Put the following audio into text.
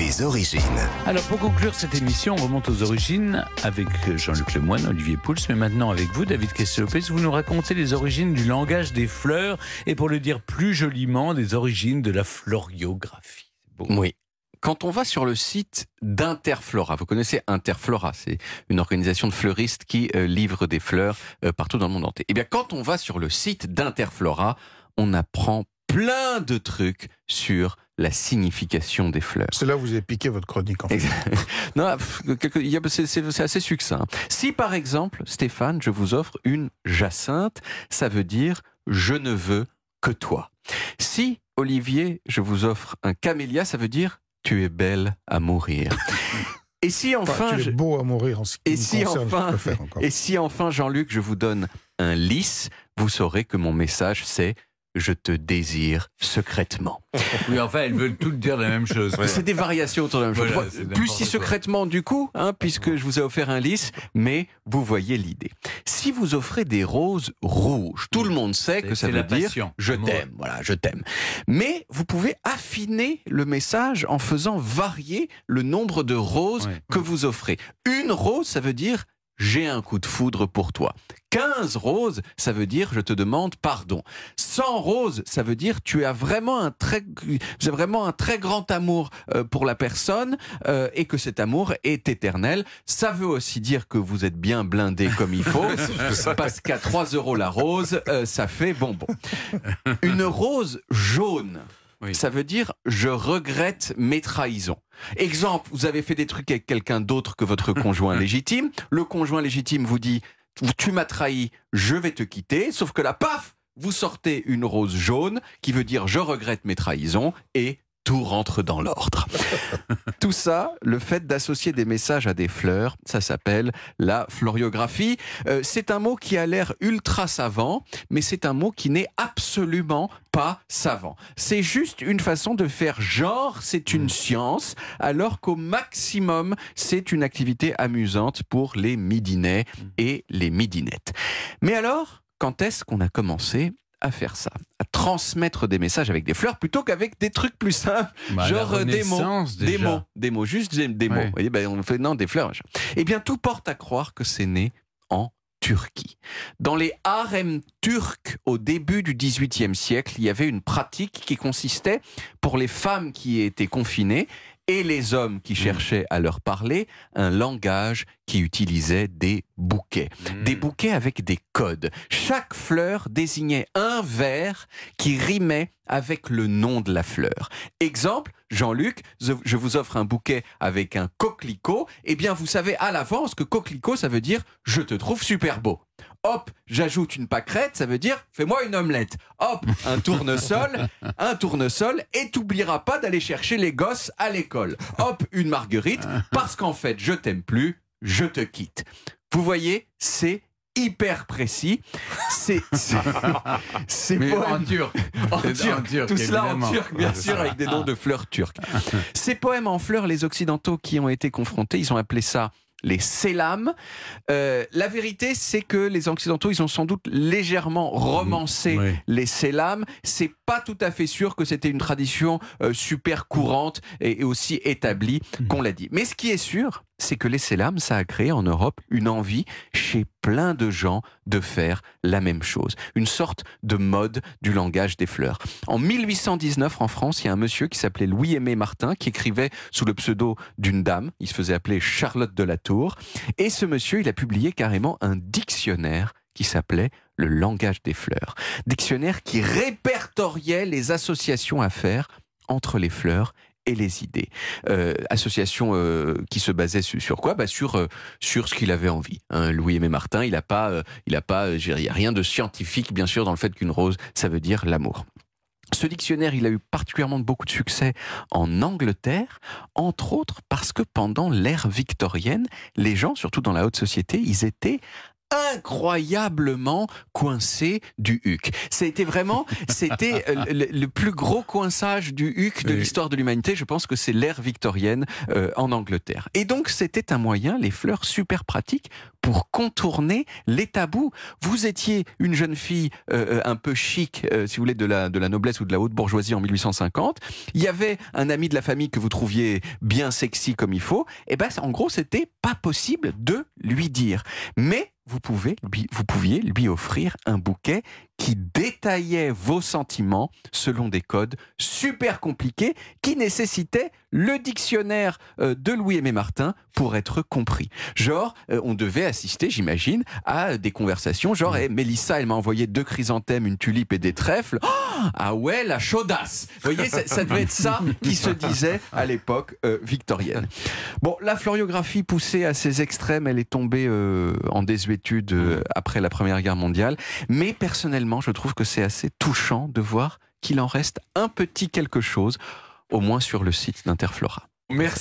les origines. Alors pour conclure cette émission, on remonte aux origines avec Jean-Luc Lemoyne, Olivier Pouls, mais maintenant avec vous, David Kesselopez, vous nous racontez les origines du langage des fleurs et pour le dire plus joliment, des origines de la floriographie. Oui. Quand on va sur le site d'Interflora, vous connaissez Interflora, c'est une organisation de fleuristes qui euh, livre des fleurs euh, partout dans le monde entier. Eh bien, quand on va sur le site d'Interflora, on apprend plein de trucs sur la signification des fleurs. C'est là où vous avez piqué votre chronique, en fait. non, c'est assez succinct. Si par exemple, Stéphane, je vous offre une jacinthe, ça veut dire je ne veux que toi. Si, Olivier, je vous offre un camélia, ça veut dire tu es belle à mourir. Et si enfin, tu es beau à mourir en ce qui et si enfin, et si enfin Jean-Luc, je vous donne un lys, vous saurez que mon message c'est je te désire secrètement. Oui, enfin, elles veulent toutes dire la même chose. C'est des variations autour de la même chose. Plus si secrètement du coup, hein, puisque je vous ai offert un lys, mais vous voyez l'idée. Si vous offrez des roses rouges, tout le monde sait que ça veut dire je t'aime, voilà, je t'aime. Mais vous pouvez affiner le message en faisant varier le nombre de roses que vous offrez. Une rose, ça veut dire j'ai un coup de foudre pour toi. 15 roses, ça veut dire je te demande pardon. 100 roses, ça veut dire tu as vraiment un très, vraiment un très grand amour euh, pour la personne euh, et que cet amour est éternel. Ça veut aussi dire que vous êtes bien blindé comme il faut, parce qu'à 3 euros la rose, euh, ça fait bonbon. Une rose jaune. Ça veut dire je regrette mes trahisons. Exemple, vous avez fait des trucs avec quelqu'un d'autre que votre conjoint légitime. Le conjoint légitime vous dit tu m'as trahi, je vais te quitter. Sauf que là, paf, vous sortez une rose jaune qui veut dire je regrette mes trahisons et tout rentre dans l'ordre. tout ça, le fait d'associer des messages à des fleurs, ça s'appelle la floriographie. Euh, c'est un mot qui a l'air ultra savant, mais c'est un mot qui n'est absolument pas savant. C'est juste une façon de faire genre, c'est une mm. science, alors qu'au maximum, c'est une activité amusante pour les midinets mm. et les midinettes. Mais alors, quand est-ce qu'on a commencé à faire ça, à transmettre des messages avec des fleurs plutôt qu'avec des trucs plus simples, bah, genre euh, des mots, des mots, des mots, juste des, mots. Vous voyez, ben, on fait non des fleurs. Eh bien, tout porte à croire que c'est né en Turquie. Dans les harems turcs au début du XVIIIe siècle, il y avait une pratique qui consistait, pour les femmes qui étaient confinées, et les hommes qui mmh. cherchaient à leur parler un langage qui utilisait des bouquets. Mmh. Des bouquets avec des codes. Chaque fleur désignait un vers qui rimait avec le nom de la fleur. Exemple, Jean-Luc, je vous offre un bouquet avec un coquelicot. Eh bien, vous savez à l'avance que coquelicot, ça veut dire je te trouve super beau. Hop, j'ajoute une pâquerette, ça veut dire fais-moi une omelette. Hop, un tournesol, un tournesol, et t'oublieras pas d'aller chercher les gosses à l'école. Hop, une marguerite, parce qu'en fait, je t'aime plus, je te quitte. Vous voyez, c'est hyper précis. C'est c'est en turc. En turc, tout cela en turc, bien sûr, avec des noms de fleurs turques. Ces poèmes en fleurs, les occidentaux qui ont été confrontés, ils ont appelé ça les sélames. Euh, la vérité, c'est que les Occidentaux, ils ont sans doute légèrement romancé les sélames. C'est pas tout à fait sûr que c'était une tradition euh, super courante et, aussi établie hmm. qu'on l'a dit. Mais ce qui est sûr, c'est que les sélames, ça a créé en Europe une envie chez plein de gens de faire la même chose. Une sorte de mode du langage des fleurs. En 1819, en France, il y a un monsieur qui s'appelait Louis-Aimé Martin, qui écrivait sous le pseudo d'une dame. Il se faisait appeler Charlotte de la Tour. Et ce monsieur, il a publié carrément un dictionnaire qui s'appelait le langage des fleurs. Dictionnaire qui répertoriait les associations à faire entre les fleurs et les idées. Euh, association euh, qui se basait sur, quoi? Bah sur, euh, sur ce qu'il avait envie. Hein. Louis-Aimé Martin, il n'a pas, il a pas, il a rien de scientifique bien sûr dans le fait qu'une rose, ça veut dire l'amour. Ce dictionnaire, il a eu particulièrement beaucoup de succès en Angleterre, entre autres parce que pendant l'ère victorienne, les gens, surtout dans la haute société, ils étaient incroyablement coincé du HUC. C'était vraiment, c'était euh, le, plus gros coinçage du HUC de l'histoire de l'humanité. Je pense que c'est l'ère victorienne euh, en Angleterre. Et donc c'était un moyen, les fleurs super pratiques pour contourner les tabous. Vous étiez une jeune fille euh, un peu chic, si vous voulez, de la, de la noblesse ou de la haute bourgeoisie en 1850. Il y avait un ami de la famille que vous trouviez bien sexy comme il faut. Et ben, en gros, c'était pas possible de lui dire. Mais vous, pouviez lui offrir un bouquet qui détaillait vos sentiments selon des codes super compliqués qui nécessitaient le dictionnaire euh, de Louis-Aimé Martin pour être compris. Genre, euh, on devait assister, j'imagine, à des conversations genre, hey, eh, Mélissa, elle m'a envoyé deux chrysanthèmes, une tulipe et des trèfles. Oh, ah ouais, la chaudasse Vous voyez, ça, devait être ça qui se disait à l'époque euh, victorienne. Bon, la floriographie poussée à ses extrêmes, elle est tombée en désuétude après la Première Guerre mondiale. Mais personnellement, je trouve que c'est assez touchant de voir qu'il en reste un petit quelque chose, au moins sur le site d'Interflora. Merci.